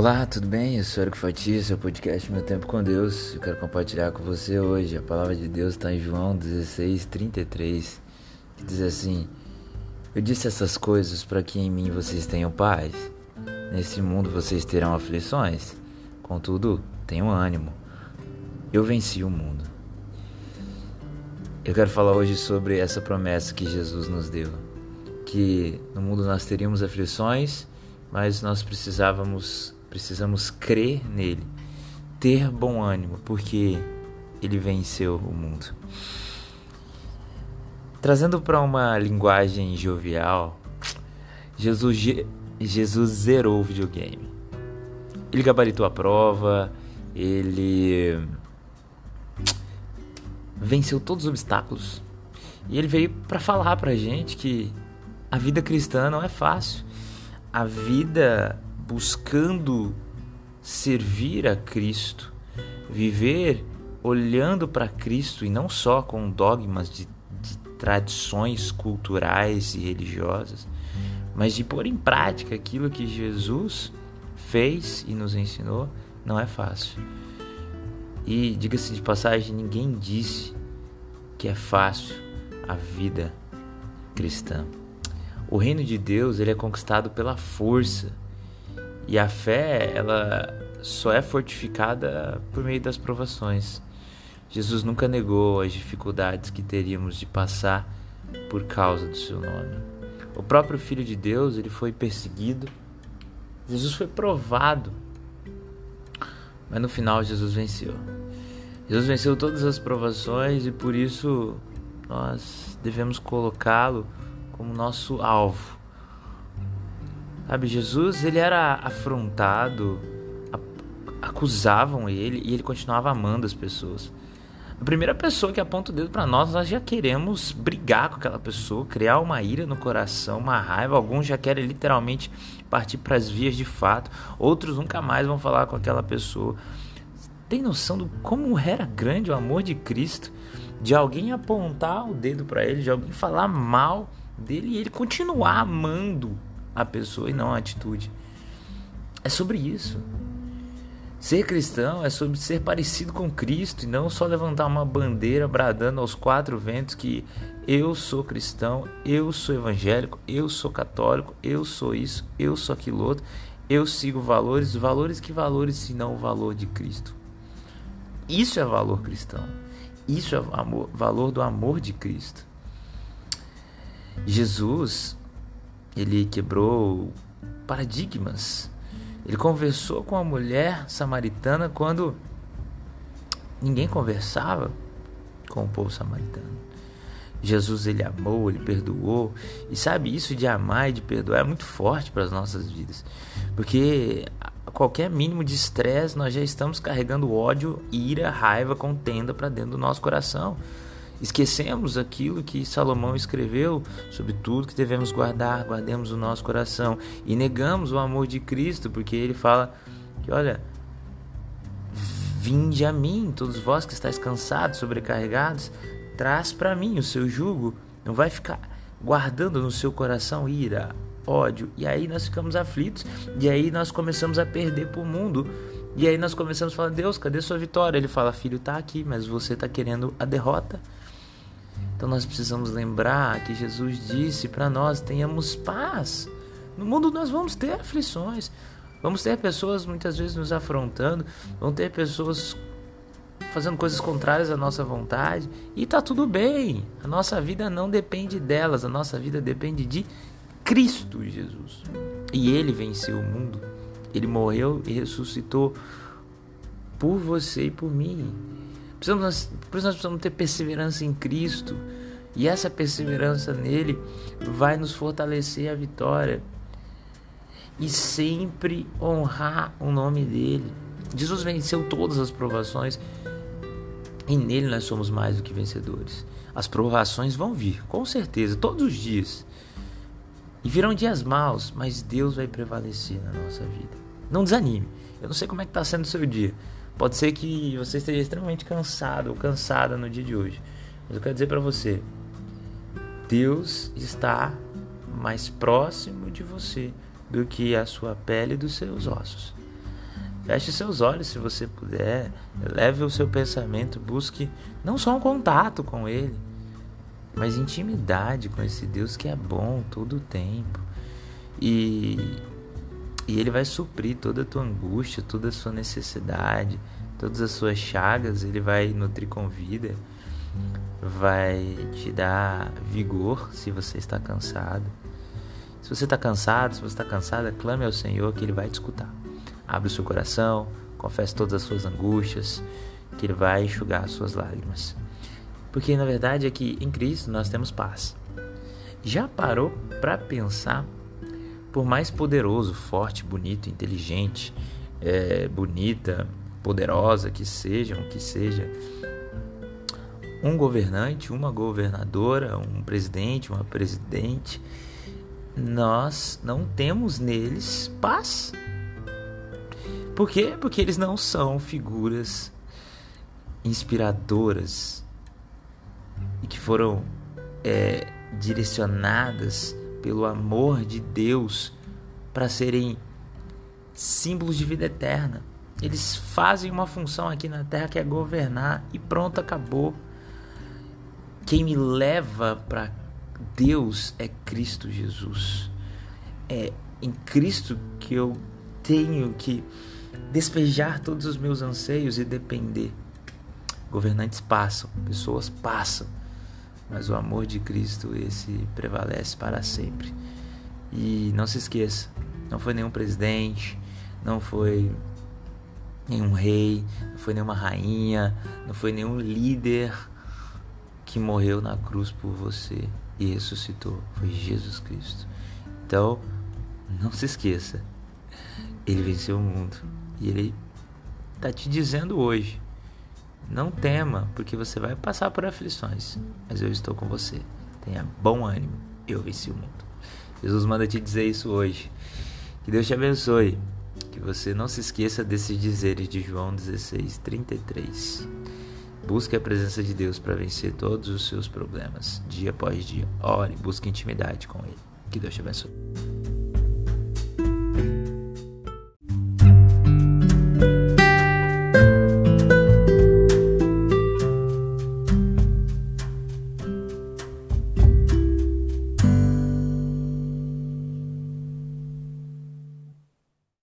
Olá, tudo bem? Eu sou Eric Fatia, seu podcast Meu Tempo com Deus. Eu quero compartilhar com você hoje. A palavra de Deus está em João 16, 33, que diz assim: Eu disse essas coisas para que em mim vocês tenham paz. Nesse mundo vocês terão aflições, contudo, tenham ânimo. Eu venci o mundo. Eu quero falar hoje sobre essa promessa que Jesus nos deu: que no mundo nós teríamos aflições, mas nós precisávamos Precisamos crer nele, ter bom ânimo, porque ele venceu o mundo. Trazendo para uma linguagem jovial, Jesus, Jesus zerou o videogame. Ele gabaritou a prova, ele venceu todos os obstáculos. E ele veio para falar para a gente que a vida cristã não é fácil. A vida buscando servir a Cristo, viver olhando para Cristo e não só com dogmas de, de tradições culturais e religiosas, mas de pôr em prática aquilo que Jesus fez e nos ensinou, não é fácil. E diga-se de passagem, ninguém disse que é fácil a vida cristã. O reino de Deus ele é conquistado pela força e a fé, ela só é fortificada por meio das provações. Jesus nunca negou as dificuldades que teríamos de passar por causa do seu nome. O próprio Filho de Deus, ele foi perseguido. Jesus foi provado. Mas no final Jesus venceu. Jesus venceu todas as provações e por isso nós devemos colocá-lo como nosso alvo. Sabe, Jesus, ele era afrontado, acusavam ele e ele continuava amando as pessoas. A primeira pessoa que aponta o dedo para nós, nós já queremos brigar com aquela pessoa, criar uma ira no coração, uma raiva. Alguns já querem literalmente partir para as vias de fato, outros nunca mais vão falar com aquela pessoa. Tem noção do como era grande o amor de Cristo? De alguém apontar o dedo para ele, de alguém falar mal dele e ele continuar amando a pessoa e não a atitude. É sobre isso. Ser cristão é sobre ser parecido com Cristo e não só levantar uma bandeira bradando aos quatro ventos que eu sou cristão, eu sou evangélico, eu sou católico, eu sou isso, eu sou aquilo outro, eu sigo valores, valores que valores se não o valor de Cristo. Isso é valor cristão. Isso é amor, valor do amor de Cristo. Jesus ele quebrou paradigmas. Ele conversou com a mulher samaritana quando ninguém conversava com o povo samaritano. Jesus ele amou, ele perdoou. E sabe, isso de amar e de perdoar é muito forte para as nossas vidas. Porque a qualquer mínimo de estresse nós já estamos carregando ódio, ira, raiva, contenda para dentro do nosso coração. Esquecemos aquilo que Salomão escreveu sobre tudo que devemos guardar, guardemos o nosso coração e negamos o amor de Cristo, porque ele fala que, olha, vinde a mim, todos vós que estáis cansados, sobrecarregados, traz para mim o seu jugo, não vai ficar guardando no seu coração ira, ódio, e aí nós ficamos aflitos, e aí nós começamos a perder para o mundo. E aí nós começamos a falar, Deus, cadê sua vitória? Ele fala, filho, tá aqui, mas você está querendo a derrota. Então nós precisamos lembrar que Jesus disse para nós: tenhamos paz. No mundo nós vamos ter aflições, vamos ter pessoas muitas vezes nos afrontando, vão ter pessoas fazendo coisas contrárias à nossa vontade e tá tudo bem. A nossa vida não depende delas, a nossa vida depende de Cristo Jesus. E ele venceu o mundo. Ele morreu e ressuscitou por você e por mim. Precisamos, por isso nós precisamos ter perseverança em Cristo. E essa perseverança nele vai nos fortalecer a vitória. E sempre honrar o nome dele. Jesus venceu todas as provações e nele nós somos mais do que vencedores. As provações vão vir, com certeza, todos os dias. E virão dias maus, mas Deus vai prevalecer na nossa vida. Não desanime. Eu não sei como é que está sendo o seu dia. Pode ser que você esteja extremamente cansado ou cansada no dia de hoje. Mas eu quero dizer para você, Deus está mais próximo de você do que a sua pele e dos seus ossos. Feche seus olhos se você puder. Leve o seu pensamento, busque não só um contato com Ele, mas intimidade com esse Deus que é bom todo o tempo. E, e Ele vai suprir toda a tua angústia, toda a sua necessidade, todas as suas chagas. Ele vai nutrir com vida, vai te dar vigor se você está cansado. Se você está cansado, se você está cansada, clame ao Senhor que Ele vai te escutar. Abre o seu coração, confesse todas as suas angústias, que Ele vai enxugar as suas lágrimas. Porque na verdade é que em Cristo nós temos paz. Já parou para pensar? Por mais poderoso, forte, bonito, inteligente, é, bonita, poderosa que sejam, que seja, um governante, uma governadora, um presidente, uma presidente, nós não temos neles paz. Por quê? Porque eles não são figuras inspiradoras e que foram é, direcionadas pelo amor de Deus para serem símbolos de vida eterna. Eles fazem uma função aqui na terra que é governar e pronto, acabou. Quem me leva para Deus é Cristo Jesus. É em Cristo que eu tenho que despejar todos os meus anseios e depender. Governantes passam, pessoas passam, mas o amor de Cristo esse prevalece para sempre. E não se esqueça, não foi nenhum presidente, não foi nenhum rei, não foi nenhuma rainha, não foi nenhum líder que morreu na cruz por você e ressuscitou. Foi Jesus Cristo. Então, não se esqueça, ele venceu o mundo. E ele está te dizendo hoje: não tema, porque você vai passar por aflições, mas eu estou com você. Tenha bom ânimo, eu venci o mundo. Jesus manda te dizer isso hoje. Que Deus te abençoe. Que você não se esqueça desses dizeres de João 16, 33. Busque a presença de Deus para vencer todos os seus problemas, dia após dia. Ore, busque intimidade com Ele. Que Deus te abençoe.